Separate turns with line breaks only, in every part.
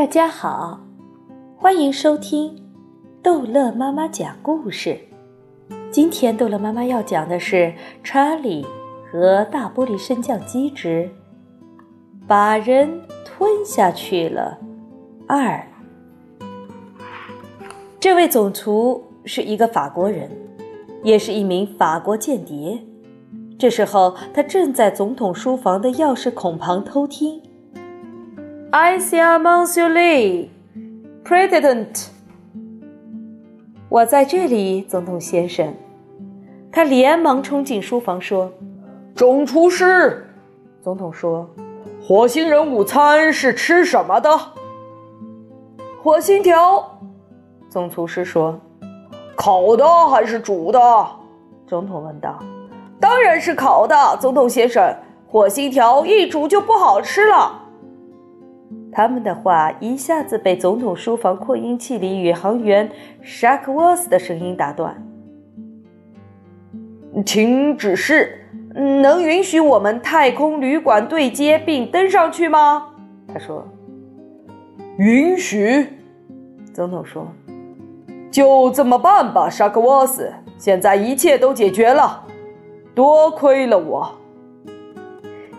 大家好，欢迎收听逗乐妈妈讲故事。今天逗乐妈妈要讲的是《查理和大玻璃升降机之把人吞下去了二》。这位总厨是一个法国人，也是一名法国间谍。这时候，他正在总统书房的钥匙孔旁偷听。I see Monsieur Lee, President。我在这里，总统先生。他连忙冲进书房说：“
总厨师。”
总统说：“
火星人午餐是吃什么的？”
火星条。总厨师说：“
烤的还是煮的？”
总统问道。当然是烤的，总统先生。火星条一煮就不好吃了。他们的话一下子被总统书房扩音器里宇航员沙克沃斯的声音打断。
请指示，
能允许我们太空旅馆对接并登上去吗？他说。
允许。
总统说。
就这么办吧，沙克沃斯。现在一切都解决了。多亏了我。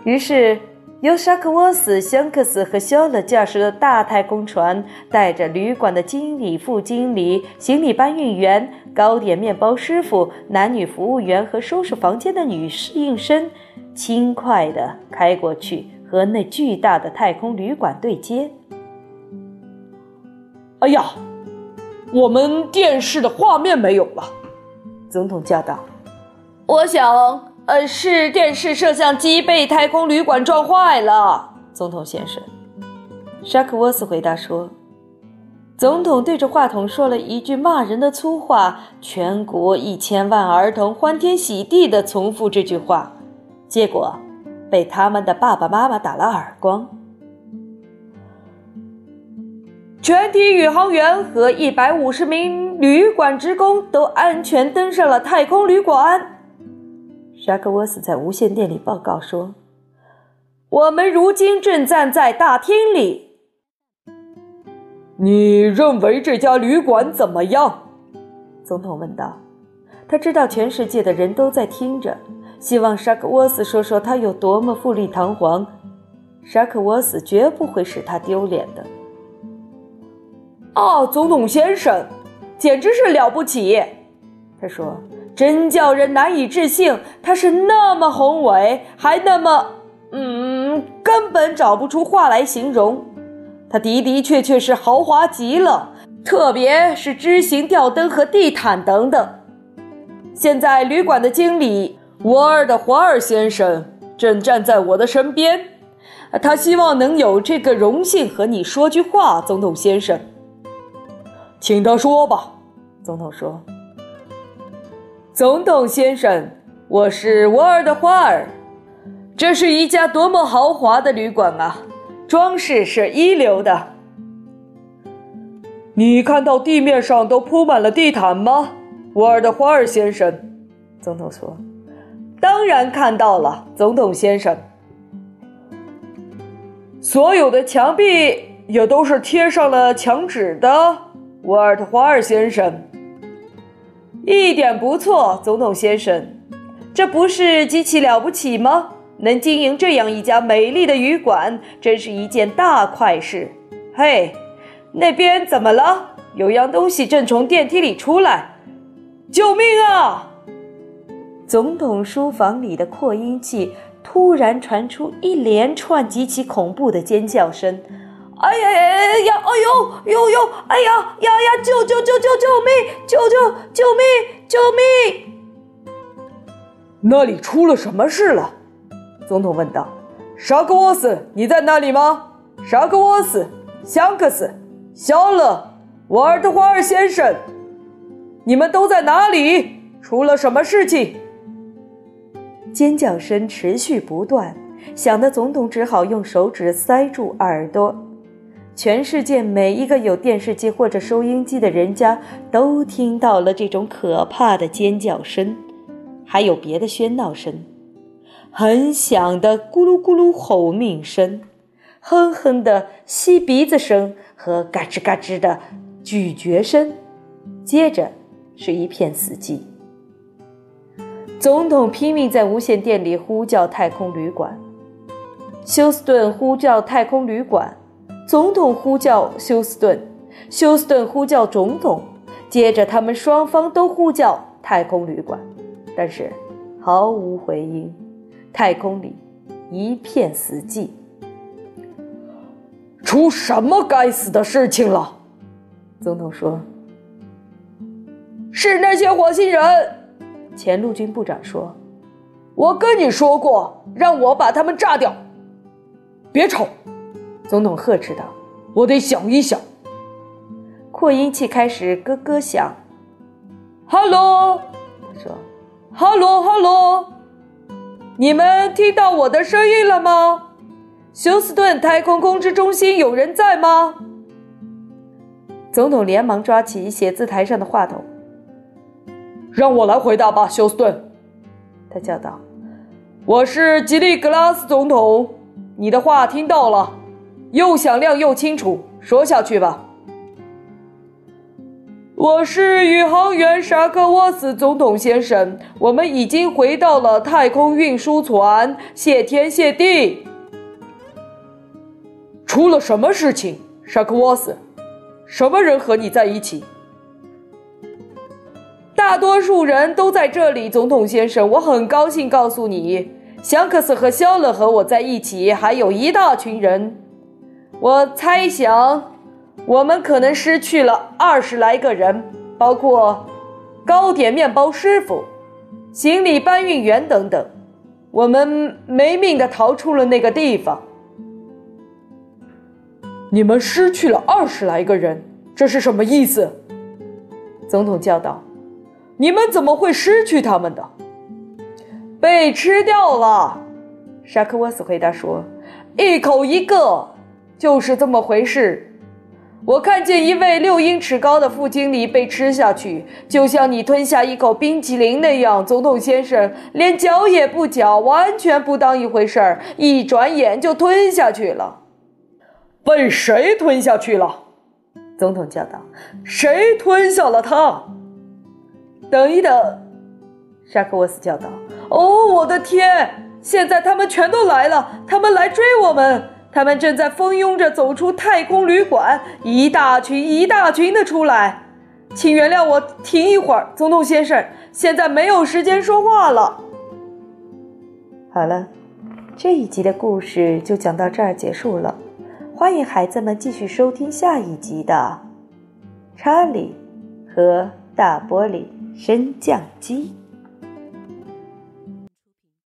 于是，由沙克沃斯、香克斯和肖勒驾驶的大太空船，带着旅馆的经理、副经理、行李搬运员、糕点面包师傅、男女服务员和收拾房间的女侍应生，轻快地开过去，和那巨大的太空旅馆对接。
哎呀，我们电视的画面没有了！
总统叫道。我想，呃，是电视摄像机被太空旅馆撞坏了，总统先生。沙克沃斯回答说。总统对着话筒说了一句骂人的粗话，全国一千万儿童欢天喜地地重复这句话，结果被他们的爸爸妈妈打了耳光。全体宇航员和一百五十名旅馆职工都安全登上了太空旅馆。沙克沃斯在无线电里报告说：“我们如今正站在大厅里。
你认为这家旅馆怎么样？”
总统问道。他知道全世界的人都在听着，希望沙克沃斯说说他有多么富丽堂皇。沙克沃斯绝不会使他丢脸的。
啊，总统先生，简直是了不起！
他说。真叫人难以置信，他是那么宏伟，还那么……嗯，根本找不出话来形容。他的的确确是豪华极了，特别是枝形吊灯和地毯等等。现在旅馆的经理沃尔的华尔先生正站在我的身边，他希望能有这个荣幸和你说句话，总统先生。
请他说吧，
总统说。总统先生，我是沃尔德花尔。这是一家多么豪华的旅馆啊！装饰是一流的。
你看到地面上都铺满了地毯吗，沃尔德花尔先生？
总统说：“当然看到了，总统先生。
所有的墙壁也都是贴上了墙纸的，沃尔特花尔先生。”
一点不错，总统先生，这不是极其了不起吗？能经营这样一家美丽的旅馆，真是一件大快事。嘿，那边怎么了？有样东西正从电梯里出来！救命啊！总统书房里的扩音器突然传出一连串极其恐怖的尖叫声。哎呀呀呀！哎呦呦呦！哎呀呀呀！救救救救救命！救救救命！救命！
那里出了什么事了？总统问道。沙克沃斯，你在那里吗？沙克沃斯、香克斯、肖勒、瓦尔德华尔先生，你们都在哪里？出了什么事情？
尖叫声持续不断，响得总统只好用手指塞住耳朵。全世界每一个有电视机或者收音机的人家都听到了这种可怕的尖叫声，还有别的喧闹声，很响的咕噜咕噜吼命声，哼哼的吸鼻子声和嘎吱嘎吱的咀嚼声，接着是一片死寂。总统拼命在无线电里呼叫太空旅馆，休斯顿呼叫太空旅馆，总统呼叫休斯顿，休斯顿呼叫总统，接着他们双方都呼叫太空旅馆，但是毫无回音。太空里一片死寂。
出什么该死的事情了？
总统说：“
是那些火星人。”
前陆军部长说：“
我跟你说过，让我把他们炸掉。”别吵！
总统呵斥道：“
我得想一想。”
扩音器开始咯咯响。
哈喽，
他说：“
哈喽，哈喽，你们听到我的声音了吗？休斯顿太空控制中心有人在吗？”
总统连忙抓起写字台上的话筒。
让我来回答吧，休斯顿，
他叫道：“
我是吉利格拉斯总统，你的话听到了，又响亮又清楚，说下去吧。”我是宇航员沙克沃斯总统先生，我们已经回到了太空运输船，谢天谢地。出了什么事情，沙克沃斯？什么人和你在一起？大多数人都在这里，总统先生，我很高兴告诉你，香克斯和肖勒和我在一起，还有一大群人。我猜想，我们可能失去了二十来个人，包括糕点面包师傅、行李搬运员等等。我们没命的逃出了那个地方。你们失去了二十来个人，这是什么意思？总统叫道。你们怎么会失去他们的？被吃掉了，沙克沃斯回答说：“一口一个，就是这么回事。我看见一位六英尺高的副经理被吃下去，就像你吞下一口冰淇淋那样。总统先生连嚼也不嚼，完全不当一回事儿，一转眼就吞下去了。被谁吞下去了？”总统叫道：“谁吞下了他？”等一等，沙克沃斯叫道：“哦，我的天！现在他们全都来了，他们来追我们，他们正在蜂拥着走出太空旅馆，一大群一大群的出来。请原谅我停一会儿，总统先生，现在没有时间说话了。”
好了，这一集的故事就讲到这儿结束了。欢迎孩子们继续收听下一集的《查理和大玻璃》。升降机。